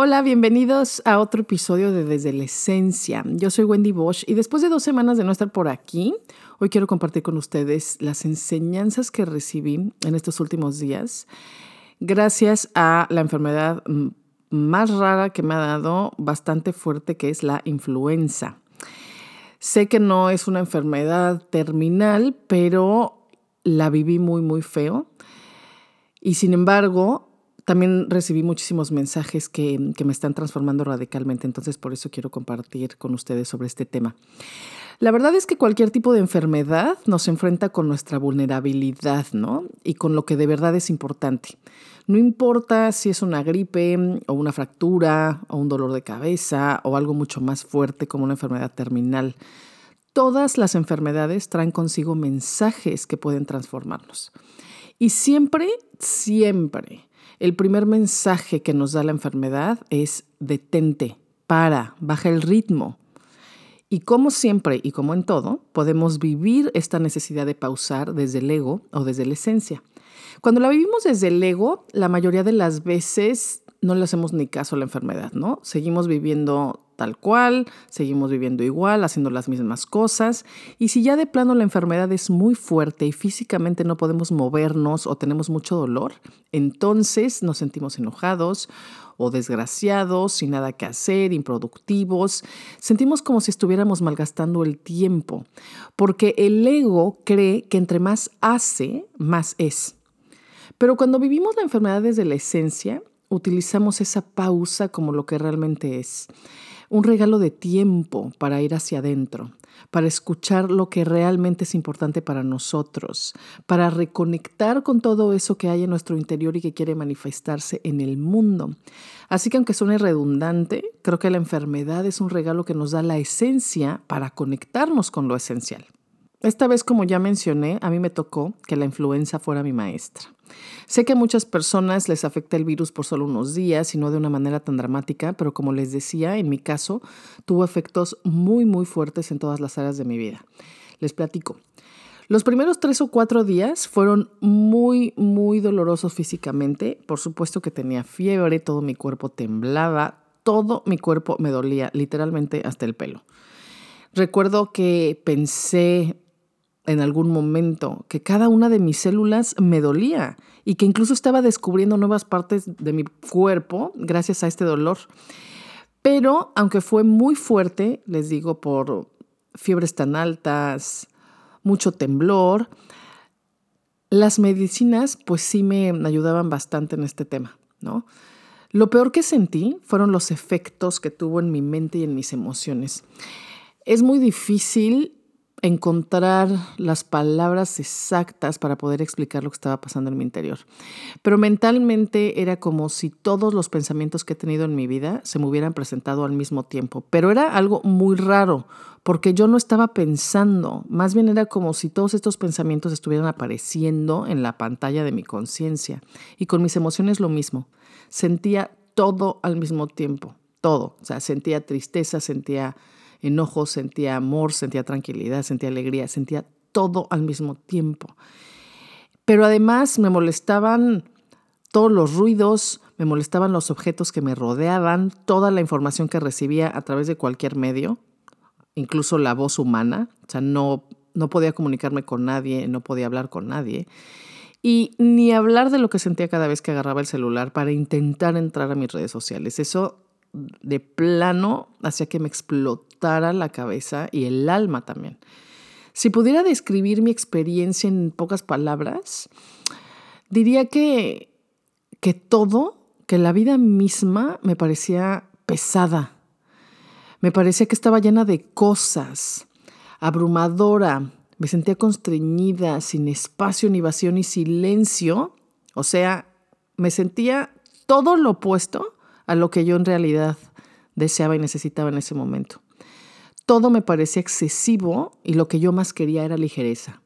Hola, bienvenidos a otro episodio de Desde la Esencia. Yo soy Wendy Bosch y después de dos semanas de no estar por aquí, hoy quiero compartir con ustedes las enseñanzas que recibí en estos últimos días gracias a la enfermedad más rara que me ha dado, bastante fuerte, que es la influenza. Sé que no es una enfermedad terminal, pero la viví muy, muy feo. Y sin embargo, también recibí muchísimos mensajes que, me están transformando radicalmente, entonces por eso quiero compartir con ustedes sobre este tema. La verdad es que cualquier tipo de enfermedad nos enfrenta con nuestra vulnerabilidad, ¿no? Y con lo que de verdad es importante. No importa si es una gripe o una fractura o un dolor de cabeza o algo mucho más fuerte como una enfermedad terminal. Todas las enfermedades traen consigo mensajes que pueden transformarnos. Y siempre, siempre el primer mensaje que nos da la enfermedad es detente, para, baja el ritmo. Y como siempre y como en todo, podemos vivir esta necesidad de pausar desde el ego o desde la esencia. Cuando la vivimos desde el ego, la mayoría de las veces no le hacemos ni caso a la enfermedad, ¿no? Seguimos viviendo tal cual, seguimos viviendo igual, haciendo las mismas cosas. Y si ya de plano la enfermedad es muy fuerte y físicamente no podemos movernos o tenemos mucho dolor, entonces nos sentimos enojados o desgraciados, sin nada que hacer, improductivos. Sentimos como si estuviéramos malgastando el tiempo, porque el ego cree que entre más hace, más es. Pero cuando vivimos la enfermedad desde la esencia, utilizamos esa pausa como lo que realmente es un regalo de tiempo para ir hacia adentro, para escuchar lo que realmente es importante para nosotros, para reconectar con todo eso que hay en nuestro interior y que quiere manifestarse en el mundo. Así que aunque suene redundante, creo que la enfermedad es un regalo que nos da la esencia para conectarnos con lo esencial. Esta vez, como ya mencioné, a mí me tocó que la influenza fuera mi maestra. Sé que a muchas personas les afecta el virus por solo unos días y no de una manera tan dramática, pero como les decía, en mi caso tuvo efectos muy, muy fuertes en todas las áreas de mi vida. Les platico. Los primeros tres o cuatro días fueron muy, muy dolorosos físicamente. Por supuesto que tenía fiebre, todo mi cuerpo temblaba, todo mi cuerpo me dolía, literalmente hasta el pelo. Recuerdo que pensé en algún momento que cada una de mis células me dolía y que incluso estaba descubriendo nuevas partes de mi cuerpo gracias a este dolor. Pero aunque fue muy fuerte, les digo, por fiebres tan altas, mucho temblor, las medicinas pues sí me ayudaban bastante en este tema, ¿no? Lo peor que sentí fueron los efectos que tuvo en mi mente y en mis emociones. Es muy difícil encontrar las palabras exactas para poder explicar lo que estaba pasando en mi interior. Pero mentalmente era como si todos los pensamientos que he tenido en mi vida se me hubieran presentado al mismo tiempo. Pero era algo muy raro, porque yo no estaba pensando, más bien era como si todos estos pensamientos estuvieran apareciendo en la pantalla de mi conciencia. Y con mis emociones lo mismo. Sentía todo al mismo tiempo, todo. O sea, sentía tristeza, sentía enojo, sentía amor, sentía tranquilidad, sentía alegría, sentía todo al mismo tiempo. Pero además me molestaban todos los ruidos, me molestaban los objetos que me rodeaban, toda la información que recibía a través de cualquier medio, incluso la voz humana, o sea, no, no podía comunicarme con nadie, no podía hablar con nadie. Y ni hablar de lo que sentía cada vez que agarraba el celular para intentar entrar a mis redes sociales. Eso de plano hacía que me explotara la cabeza y el alma también. Si pudiera describir mi experiencia en pocas palabras, diría que, que todo, que la vida misma me parecía pesada. Me parecía que estaba llena de cosas, abrumadora. Me sentía constreñida, sin espacio, ni vacío, ni silencio. O sea, me sentía todo lo opuesto a lo que yo en realidad deseaba y necesitaba en ese momento. Todo me parecía excesivo y lo que yo más quería era ligereza.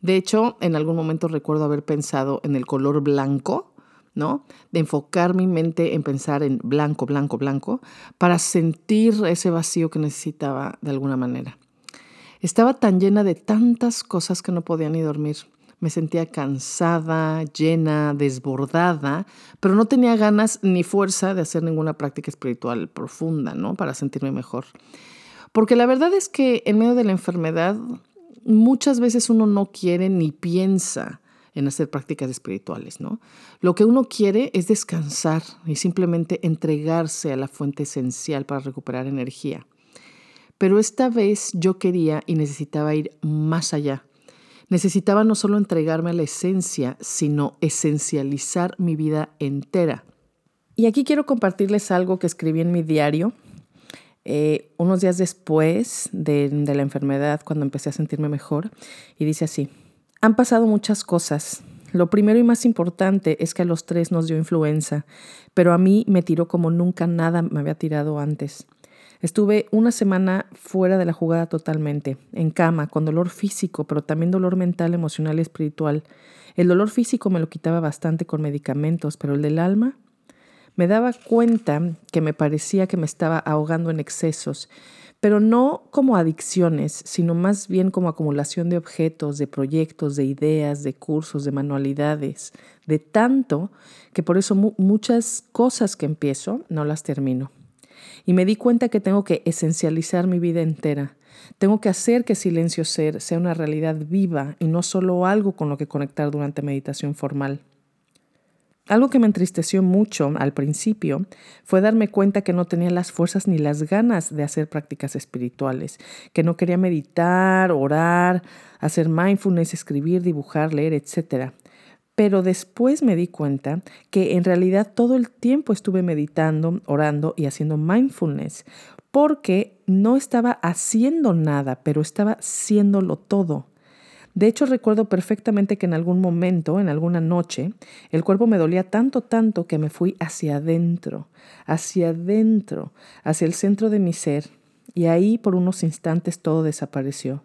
De hecho, en algún momento recuerdo haber pensado en el color blanco, ¿no? De enfocar mi mente en pensar en blanco, blanco, blanco, para sentir ese vacío que necesitaba de alguna manera. Estaba tan llena de tantas cosas que no podía ni dormir. Me sentía cansada, llena, desbordada, pero no tenía ganas ni fuerza de hacer ninguna práctica espiritual profunda, ¿no? Para sentirme mejor. Porque la verdad es que en medio de la enfermedad muchas veces uno no quiere ni piensa en hacer prácticas espirituales, ¿no? Lo que uno quiere es descansar y simplemente entregarse a la fuente esencial para recuperar energía. Pero esta vez yo quería y necesitaba ir más allá. Necesitaba no solo entregarme a la esencia, sino esencializar mi vida entera. Y aquí quiero compartirles algo que escribí en mi diario eh, unos días después de, de la enfermedad, cuando empecé a sentirme mejor, y dice así, han pasado muchas cosas. Lo primero y más importante es que a los tres nos dio influenza, pero a mí me tiró como nunca nada me había tirado antes. Estuve una semana fuera de la jugada totalmente, en cama, con dolor físico, pero también dolor mental, emocional espiritual. El dolor físico me lo quitaba bastante con medicamentos, pero el del alma me daba cuenta que me parecía que me estaba ahogando en excesos, pero no como adicciones, sino más bien como acumulación de objetos, de proyectos, de ideas, de cursos, de manualidades, de tanto que por eso muchas cosas que empiezo no las termino. Y me di cuenta que tengo que esencializar mi vida entera. Tengo que hacer que Silencio Ser sea una realidad viva y no solo algo con lo que conectar durante meditación formal. Algo que me entristeció mucho al principio fue darme cuenta que no tenía las fuerzas ni las ganas de hacer prácticas espirituales, que no quería meditar, orar, hacer mindfulness, escribir, dibujar, leer, etc. Pero después me di cuenta que en realidad todo el tiempo estuve meditando, orando y haciendo mindfulness, porque no estaba haciendo nada, pero estaba haciéndolo todo. De hecho, recuerdo perfectamente que en algún momento, en alguna noche, el cuerpo me dolía tanto, tanto que me fui hacia adentro, hacia adentro, hacia el centro de mi ser, y ahí por unos instantes todo desapareció.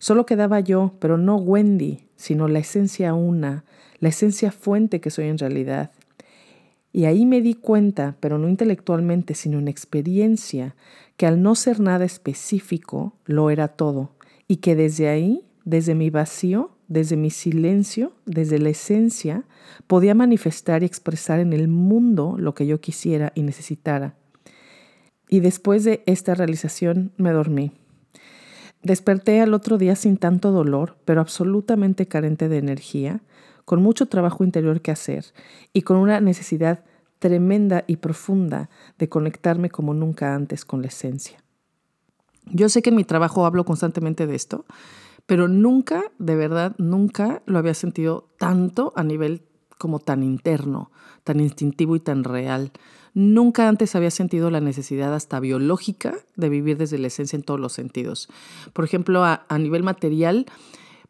Solo quedaba yo, pero no Wendy, sino la esencia una, la esencia fuente que soy en realidad. Y ahí me di cuenta, pero no intelectualmente, sino en experiencia, que al no ser nada específico, lo era todo, y que desde ahí, desde mi vacío, desde mi silencio, desde la esencia, podía manifestar y expresar en el mundo lo que yo quisiera y necesitara. Y después de esta realización me dormí. Desperté al otro día sin tanto dolor, pero absolutamente carente de energía, con mucho trabajo interior que hacer y con una necesidad tremenda y profunda de conectarme como nunca antes con la esencia. Yo sé que en mi trabajo hablo constantemente de esto, pero nunca, de verdad, nunca lo había sentido tanto a nivel como tan interno, tan instintivo y tan real. Nunca antes había sentido la necesidad hasta biológica de vivir desde la esencia en todos los sentidos. Por ejemplo, a, nivel material,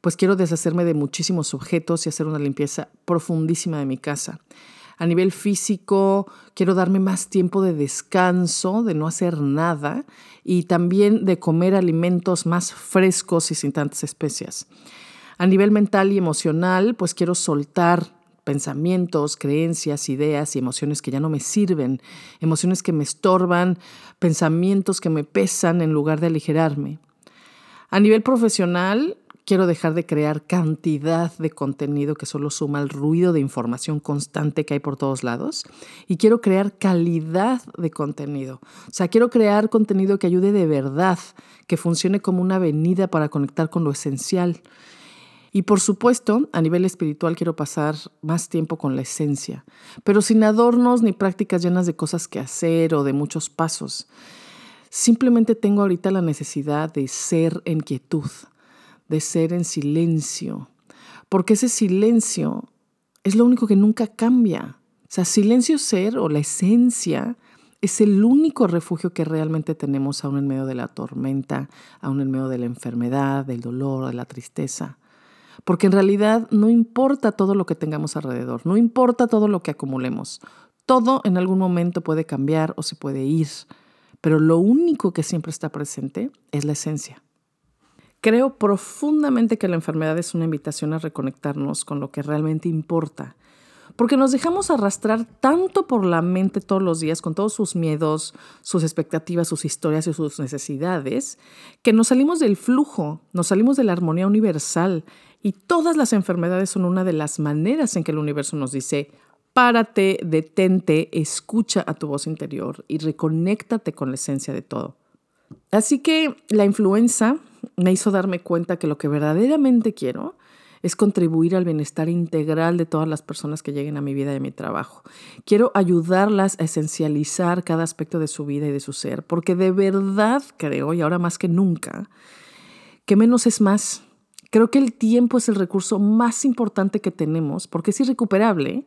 pues quiero deshacerme de muchísimos objetos y hacer una limpieza profundísima de mi casa. A nivel físico, quiero darme más tiempo de descanso, de no hacer nada y también de comer alimentos más frescos y sin tantas especias. A nivel mental y emocional, pues quiero soltar pensamientos, creencias, ideas y emociones que ya no me sirven, emociones que me estorban, pensamientos que me pesan en lugar de aligerarme. A nivel profesional, Quiero dejar de crear cantidad de contenido que solo suma el ruido de información constante que hay por todos lados. Y quiero crear calidad de contenido. O sea, quiero crear contenido que ayude de verdad, que funcione como una avenida para conectar con lo esencial. Y por supuesto, a nivel espiritual quiero pasar más tiempo con la esencia, pero sin adornos ni prácticas llenas de cosas que hacer o de muchos pasos. Simplemente tengo ahorita la necesidad de ser en quietud, de ser en silencio, porque ese silencio es lo único que nunca cambia. O sea, silencio ser o la esencia es el único refugio que realmente tenemos aún en medio de la tormenta, aún en medio de la enfermedad, del dolor, de la tristeza. Porque en realidad no importa todo lo que tengamos alrededor, no importa todo lo que acumulemos. Todo en algún momento puede cambiar o se puede ir, pero lo único que siempre está presente es la esencia. Creo profundamente que la enfermedad es una invitación a reconectarnos con lo que realmente importa, porque nos dejamos arrastrar tanto por la mente todos los días con todos sus miedos, sus expectativas, sus historias y sus necesidades, que nos salimos del flujo, nos salimos de la armonía universal y todas las enfermedades son una de las maneras en que el universo nos dice, párate, detente, escucha a tu voz interior y reconéctate con la esencia de todo. Así que la influenza me hizo darme cuenta que lo que verdaderamente quiero es contribuir al bienestar integral de todas las personas que lleguen a mi vida y a mi trabajo. Quiero ayudarlas a esencializar cada aspecto de su vida y de su ser, porque de verdad creo, y ahora más que nunca, que menos es más. Creo que el tiempo es el recurso más importante que tenemos, porque es irrecuperable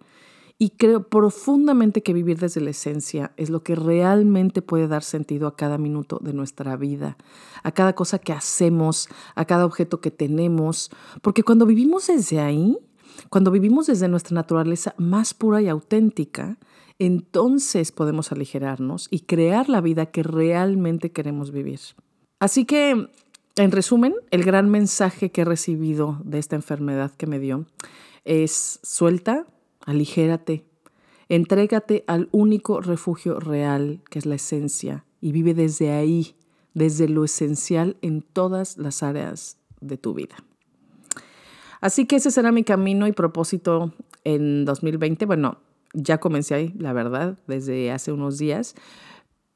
y creo profundamente que vivir desde la esencia es lo que realmente puede dar sentido a cada minuto de nuestra vida, a cada cosa que hacemos, a cada objeto que tenemos, porque cuando vivimos desde ahí, cuando vivimos desde nuestra naturaleza más pura y auténtica, entonces podemos aligerarnos y crear la vida que realmente queremos vivir. Así que, en resumen, el gran mensaje que he recibido de esta enfermedad que me dio es suelta, aligérate, entrégate al único refugio real que es la esencia y vive desde ahí, desde lo esencial en todas las áreas de tu vida. Así que ese será mi camino y propósito en 2020. Bueno, ya comencé ahí, la verdad, desde hace unos días,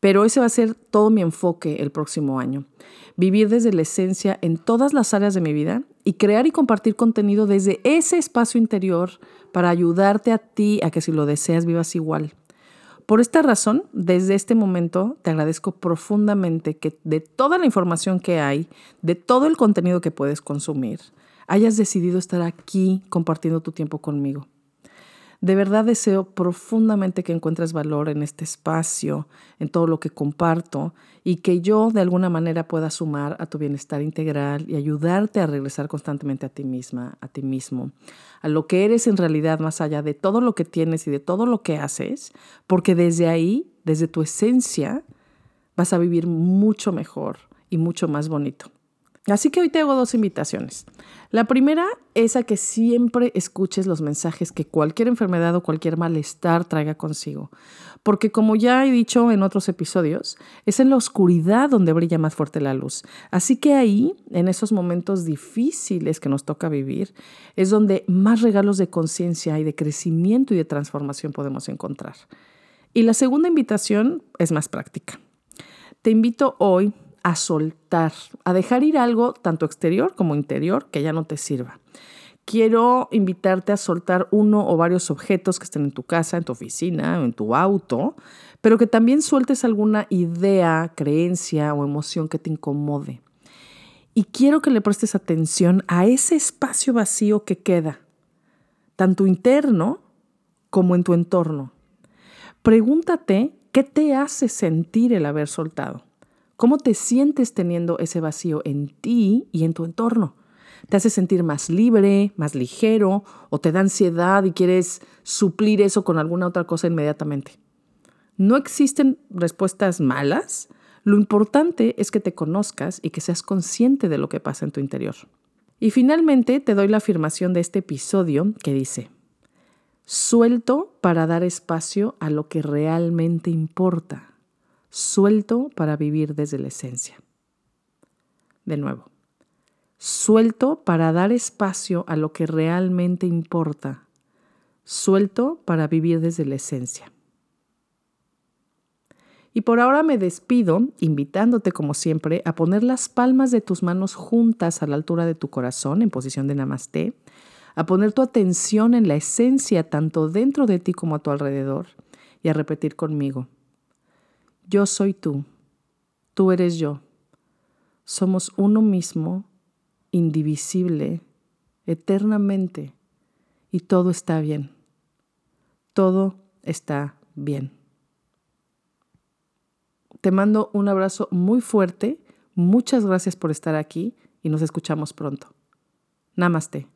pero ese va a ser todo mi enfoque el próximo año. Vivir desde la esencia en todas las áreas de mi vida y crear y compartir contenido desde ese espacio interior para ayudarte a ti a que si lo deseas vivas igual. Por esta razón, desde este momento te agradezco profundamente que de toda la información que hay, de todo el contenido que puedes consumir, hayas decidido estar aquí compartiendo tu tiempo conmigo. De verdad deseo profundamente que encuentres valor en este espacio, en todo lo que comparto y que yo de alguna manera pueda sumar a tu bienestar integral y ayudarte a regresar constantemente a ti misma, a ti mismo, a lo que eres en realidad más allá de todo lo que tienes y de todo lo que haces, porque desde ahí, desde tu esencia, vas a vivir mucho mejor y mucho más bonito. Así que hoy te hago dos invitaciones. La primera es a que siempre escuches los mensajes que cualquier enfermedad o cualquier malestar traiga consigo. Porque como ya he dicho en otros episodios, es en la oscuridad donde brilla más fuerte la luz. Así que ahí, en esos momentos difíciles que nos toca vivir, es donde más regalos de conciencia y de crecimiento y de transformación podemos encontrar. Y la segunda invitación es más práctica. Te invito hoy a soltar, a dejar ir algo tanto exterior como interior que ya no te sirva. Quiero invitarte a soltar uno o varios objetos que estén en tu casa, en tu oficina o en tu auto, pero que también sueltes alguna idea, creencia o emoción que te incomode. Y quiero que le prestes atención a ese espacio vacío que queda, tanto interno como en tu entorno. Pregúntate qué te hace sentir el haber soltado. ¿Cómo te sientes teniendo ese vacío en ti y en tu entorno? ¿Te hace sentir más libre, más ligero o te da ansiedad y quieres suplir eso con alguna otra cosa inmediatamente? No existen respuestas malas. Lo importante es que te conozcas y que seas consciente de lo que pasa en tu interior. Y finalmente te doy la afirmación de este episodio que dice, suelto para dar espacio a lo que realmente importa suelto para vivir desde la esencia. De nuevo, suelto para dar espacio a lo que realmente importa, suelto para vivir desde la esencia. Y por ahora me despido, invitándote como siempre a poner las palmas de tus manos juntas a la altura de tu corazón en posición de namaste, a poner tu atención en la esencia tanto dentro de ti como a tu alrededor y a repetir conmigo. Yo soy tú, tú eres yo. Somos uno mismo, indivisible, eternamente, y todo está bien. Todo está bien. Te mando un abrazo muy fuerte, muchas gracias por estar aquí y nos escuchamos pronto. Namaste.